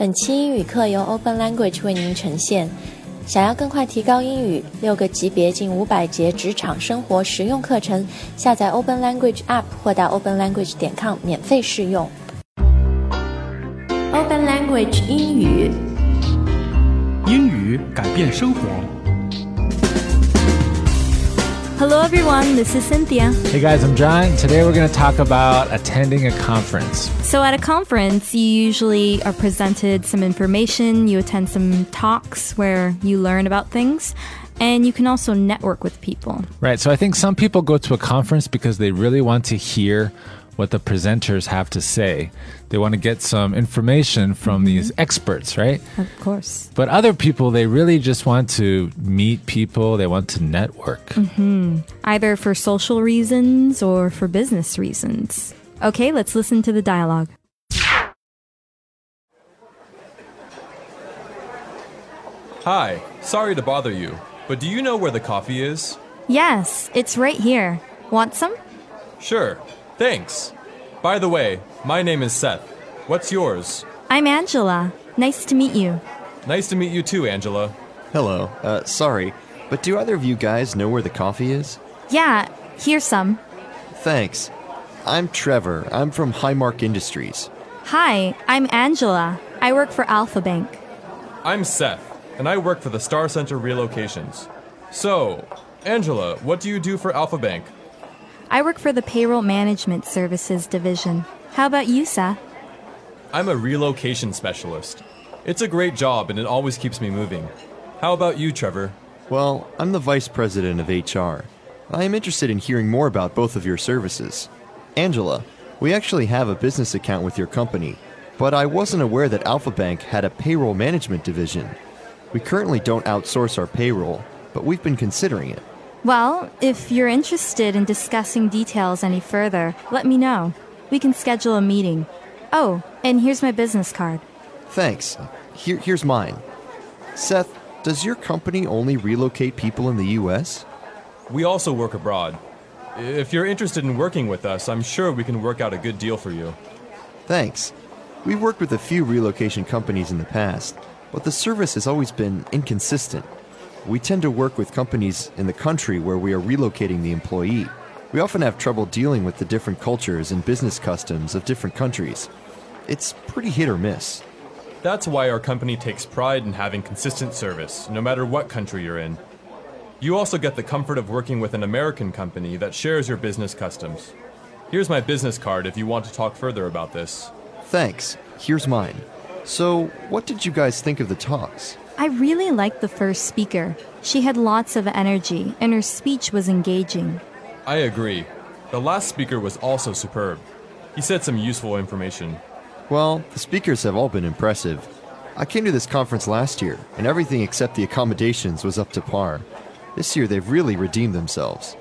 本期英语课由 Open Language 为您呈现。想要更快提高英语，六个级别近五百节职场生活实用课程，下载 Open Language App 或到 openlanguage 点 com 免费试用。Open Language 英语，英语改变生活。Hello, everyone. This is Cynthia. Hey guys, I'm John. Today we're going to talk about attending a conference. So, at a conference, you usually are presented some information, you attend some talks where you learn about things, and you can also network with people. Right, so I think some people go to a conference because they really want to hear what the presenters have to say. They want to get some information from mm-hmm. these experts, right? Of course. But other people, they really just want to meet people, they want to network. Mm-hmm. Either for social reasons or for business reasons. Okay, let's listen to the dialogue. Hi, sorry to bother you, but do you know where the coffee is? Yes, it's right here. Want some? Sure, thanks. By the way, my name is Seth. What's yours? I'm Angela. Nice to meet you. Nice to meet you too, Angela. Hello. Uh, sorry, but do either of you guys know where the coffee is? Yeah, here's some. Thanks. I'm Trevor. I'm from Highmark Industries. Hi, I'm Angela. I work for Alpha Bank. I'm Seth, and I work for the Star Center Relocations. So, Angela, what do you do for Alpha Bank? I work for the Payroll Management Services Division. How about you, Seth? I'm a relocation specialist. It's a great job and it always keeps me moving. How about you, Trevor? Well, I'm the vice president of HR. I am interested in hearing more about both of your services. Angela, we actually have a business account with your company, but I wasn't aware that Alpha Bank had a payroll management division. We currently don't outsource our payroll, but we've been considering it. Well, if you're interested in discussing details any further, let me know. We can schedule a meeting. Oh, and here's my business card. Thanks. Here, here's mine. Seth, does your company only relocate people in the U.S.? We also work abroad. If you're interested in working with us, I'm sure we can work out a good deal for you. Thanks. We've worked with a few relocation companies in the past, but the service has always been inconsistent. We tend to work with companies in the country where we are relocating the employee. We often have trouble dealing with the different cultures and business customs of different countries. It's pretty hit or miss. That's why our company takes pride in having consistent service, no matter what country you're in. You also get the comfort of working with an American company that shares your business customs. Here's my business card if you want to talk further about this. Thanks. Here's mine. So, what did you guys think of the talks? I really liked the first speaker. She had lots of energy, and her speech was engaging. I agree. The last speaker was also superb. He said some useful information. Well, the speakers have all been impressive. I came to this conference last year, and everything except the accommodations was up to par. This year, they've really redeemed themselves.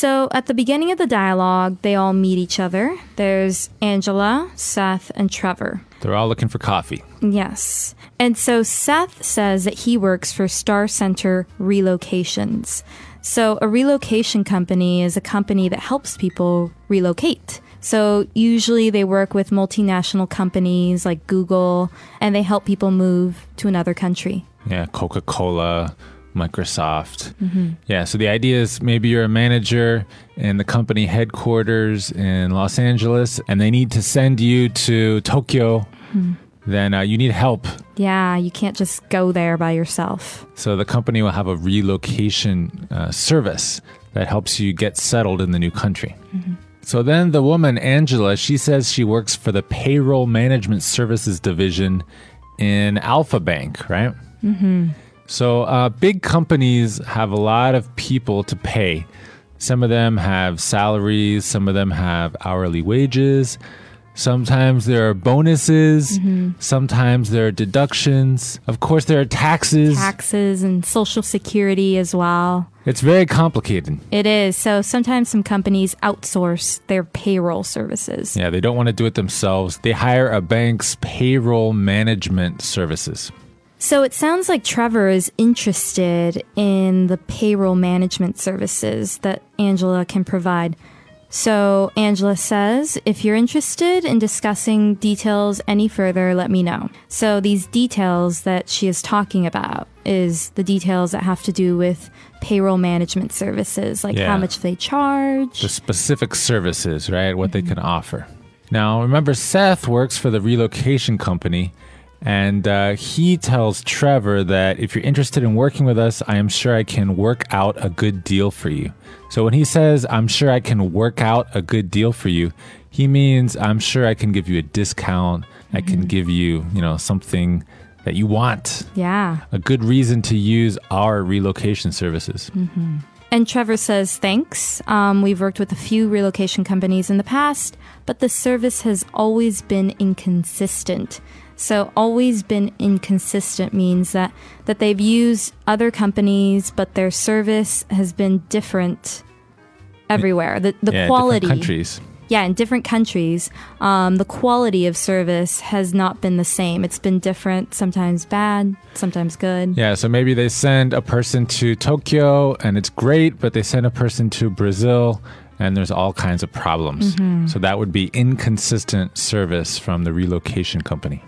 So, at the beginning of the dialogue, they all meet each other. There's Angela, Seth, and Trevor. They're all looking for coffee. Yes. And so Seth says that he works for Star Center Relocations. So, a relocation company is a company that helps people relocate. So, usually they work with multinational companies like Google and they help people move to another country. Yeah, Coca Cola, Microsoft. Yeah, so the idea is maybe you're a manager in the company headquarters in Los Angeles and they need to send you to Tokyo. Then uh, you need help. Yeah, you can't just go there by yourself. So the company will have a relocation uh, service that helps you get settled in the new country. So then the woman, Angela, she says she works for the payroll management services division in Alpha Bank, right? So uh, big companies have a lot of people to pay. Some of them have salaries, some of them have hourly wages. Sometimes there are bonuses, sometimes there are deductions. Of course, there are taxes. Taxes and social security as well. It's very complicated. It is. So sometimes some companies outsource their payroll services. Yeah, they don't want to do it themselves. They hire a bank's payroll management services. So it sounds like Trevor is interested in the payroll management services that Angela can provide. So Angela says, if you're interested in discussing details any further, let me know. So these details that she is talking about is the details that have to do with payroll management services, like Yeah. how much they charge. the specific services, right? What they mm-hmm. can offer. Now, remember, Seth works for the relocation company, and uh, he tells Trevor that if you're interested in working with us, I am sure I can work out a good deal for you. So when he says, I'm sure I can work out a good deal for you, he means I'm sure I can give you a discount. I can give you, you know, something that you want, yeah. a good reason to use our relocation services. And Trevor says, thanks. Um, we've worked with a few relocation companies in the past, but the service has always been inconsistent. So always been inconsistent means that, that they've used other companies, but their service has been different everywhere. The, the yeah, quality. countries. Yeah, in different countries, um, the quality of service has not been the same. It's been different, sometimes bad, sometimes good. Yeah, so maybe they send a person to Tokyo and it's great, but they send a person to Brazil and there's all kinds of problems. So that would be inconsistent service from the relocation company.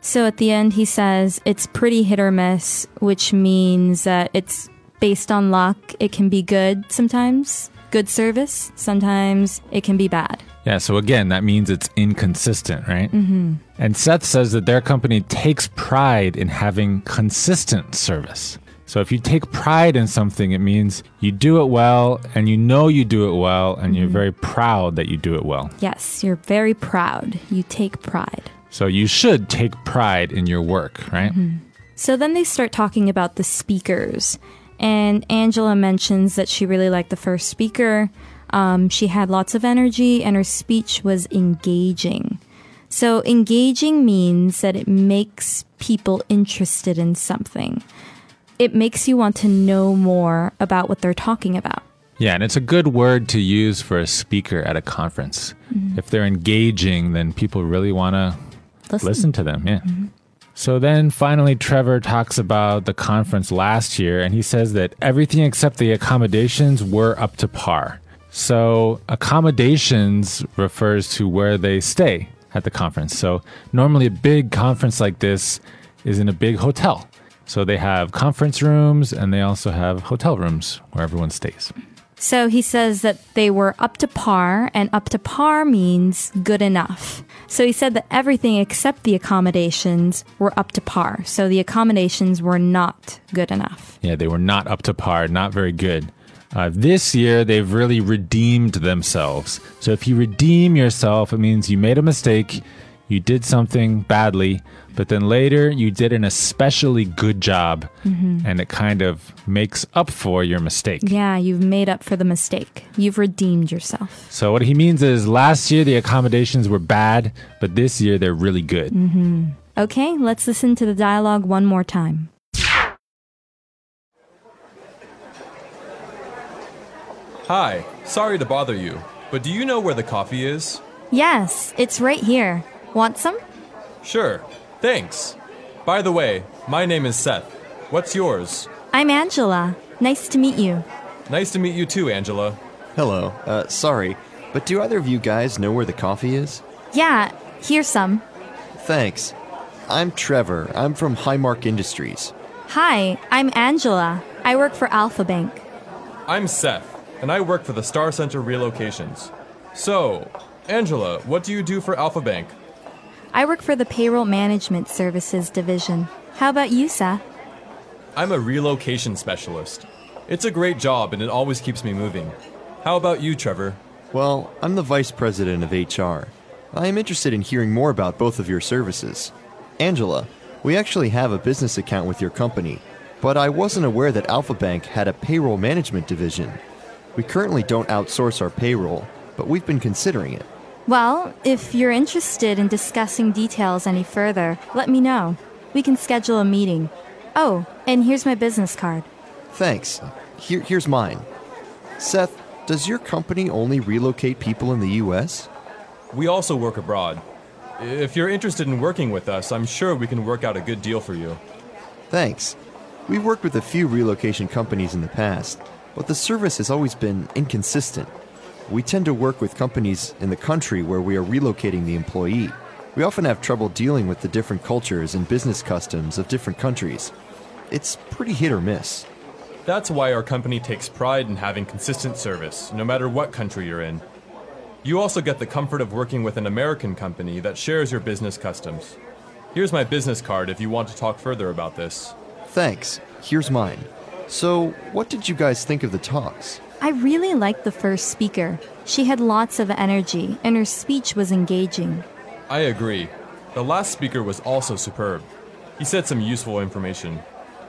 So at the end, he says it's pretty hit or miss, which means that it's based on luck. It can be good sometimes, good service. Sometimes it can be bad. Yeah, so again, that means it's inconsistent, right? Mm-hmm. And Seth says that their company takes pride in having consistent service. So if you take pride in something, it means you do it well and you know you do it well and you're very proud that you do it well. Yes, you're very proud. You take pride. So you should take pride in your work, right? So then they start talking about the speakers. And Angela mentions that she really liked the first speaker. Um, she had lots of energy and her speech was engaging. So engaging means that it makes people interested in something. It makes you want to know more about what they're talking about. Yeah, and it's a good word to use for a speaker at a conference. Mm-hmm. If they're engaging, then people really want to Listen. listen to them. Yeah. Mm-hmm. So then finally, Trevor talks about the conference last year, and he says that everything except the accommodations were up to par. So, accommodations refers to where they stay at the conference. So, normally a big conference like this is in a big hotel. So, they have conference rooms and they also have hotel rooms where everyone stays. So he says that they were up to par, and up to par means good enough. So he said that everything except the accommodations were up to par. So the accommodations were not good enough. Yeah, they were not up to par, not very good. Uh, this year, they've really redeemed themselves. So if you redeem yourself, it means you made a mistake, you did something badly, but then later you did an especially good job, mm-hmm. and it kind of makes up for your mistake. Yeah, you've made up for the mistake. You've redeemed yourself. So what he means is last year the accommodations were bad, but this year they're really good. Mm-hmm. Okay, let's listen to the dialogue one more time. Hi, sorry to bother you, but do you know where the coffee is? Yes, it's right here. Want some? Sure, thanks. By the way, my name is Seth. What's yours? I'm Angela. Nice to meet you. Nice to meet you too, Angela. Hello. Uh, sorry, but do either of you guys know where the coffee is? Yeah, here's some. Thanks. I'm Trevor. I'm from Highmark Industries. Hi, I'm Angela. I work for Alpha Bank. I'm Seth, and I work for the Star Center Relocations. So, Angela, what do you do for Alpha Bank? I work for the Payroll Management Services Division. How about you, Seth? I'm a relocation specialist. It's a great job and it always keeps me moving. How about you, Trevor? Well, I'm the vice president of HR. I am interested in hearing more about both of your services. Angela, we actually have a business account with your company, but I wasn't aware that Alpha Bank had a payroll management division. We currently don't outsource our payroll, but we've been considering it. Well, if you're interested in discussing details any further, let me know. We can schedule a meeting. Oh, and here's my business card. Thanks. Here, here's mine. Seth, does your company only relocate people in the U.S.? We also work abroad. If you're interested in working with us, I'm sure we can work out a good deal for you. Thanks. We've worked with a few relocation companies in the past, but the service has always been inconsistent. We tend to work with companies in the country where we are relocating the employee. We often have trouble dealing with the different cultures and business customs of different countries. It's pretty hit or miss. That's why our company takes pride in having consistent service, no matter what country you're in. You also get the comfort of working with an American company that shares your business customs. Here's my business card if you want to talk further about this. Thanks. Here's mine. So, what did you guys think of the talks? I really liked the first speaker. She had lots of energy, and her speech was engaging. I agree. The last speaker was also superb. He said some useful information.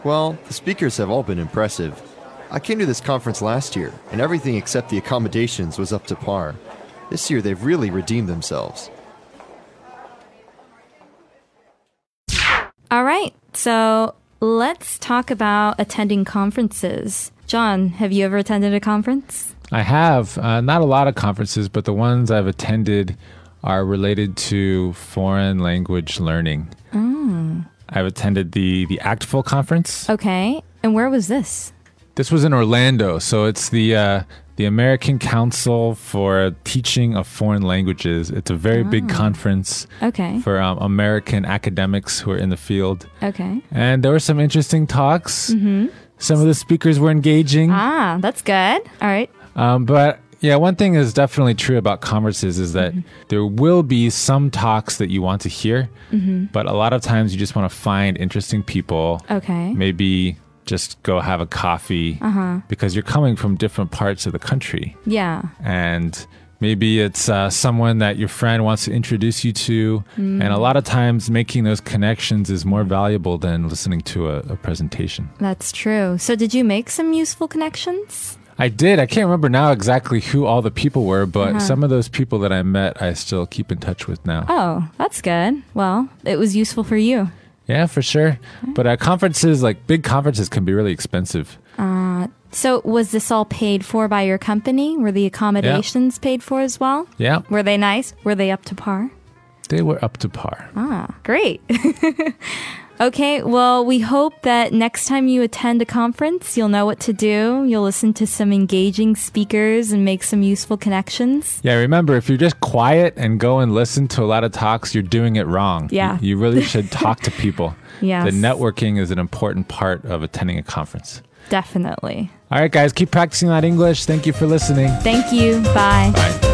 Well, the speakers have all been impressive. I came to this conference last year, and everything except the accommodations was up to par. This year, they've really redeemed themselves. All right, so let's talk about attending conferences. John, have you ever attended a conference? I have uh, not a lot of conferences, but the ones I've attended are related to foreign language learning. I've attended the the ACTFL conference. Okay, and where was this? This was in Orlando, so it's the uh, the American Council for Teaching of Foreign Languages. It's a very big conference Okay, for um, American academics who are in the field, okay. and there were some interesting talks. Some of the speakers were engaging. Ah, that's good. All right. Um, but yeah, one thing is definitely true about conferences is that there will be some talks that you want to hear, but a lot of times you just want to find interesting people. Okay. Maybe just go have a coffee uh-huh. because you're coming from different parts of the country. Yeah. And maybe it's uh, someone that your friend wants to introduce you to. And a mm. lot of times making those connections is more valuable than listening to a, a presentation. That's true. So, did you make some useful connections? I did. I can't remember now exactly who all the people were, but uh-huh. some of those people that I met, I still keep in touch with now. Oh, that's good. Well, it was useful for you. Yeah, for sure. But uh, conferences, like big conferences, can be really expensive. So, was this all paid for by your company? Were the accommodations paid for as well? Yeah, Were they nice? Were they up to par? they were up to par. Ah, great. okay, well, we hope that next time you attend a conference, you'll know what to do. You'll listen to some engaging speakers and make some useful connections. Yeah, remember, if you're just quiet and go and listen to a lot of talks, you're doing it wrong. Yeah. You, you really should talk to people. yeah. The networking is an important part of attending a conference. Definitely. All right, guys, keep practicing that English. Thank you for listening. Thank you. Bye. Bye.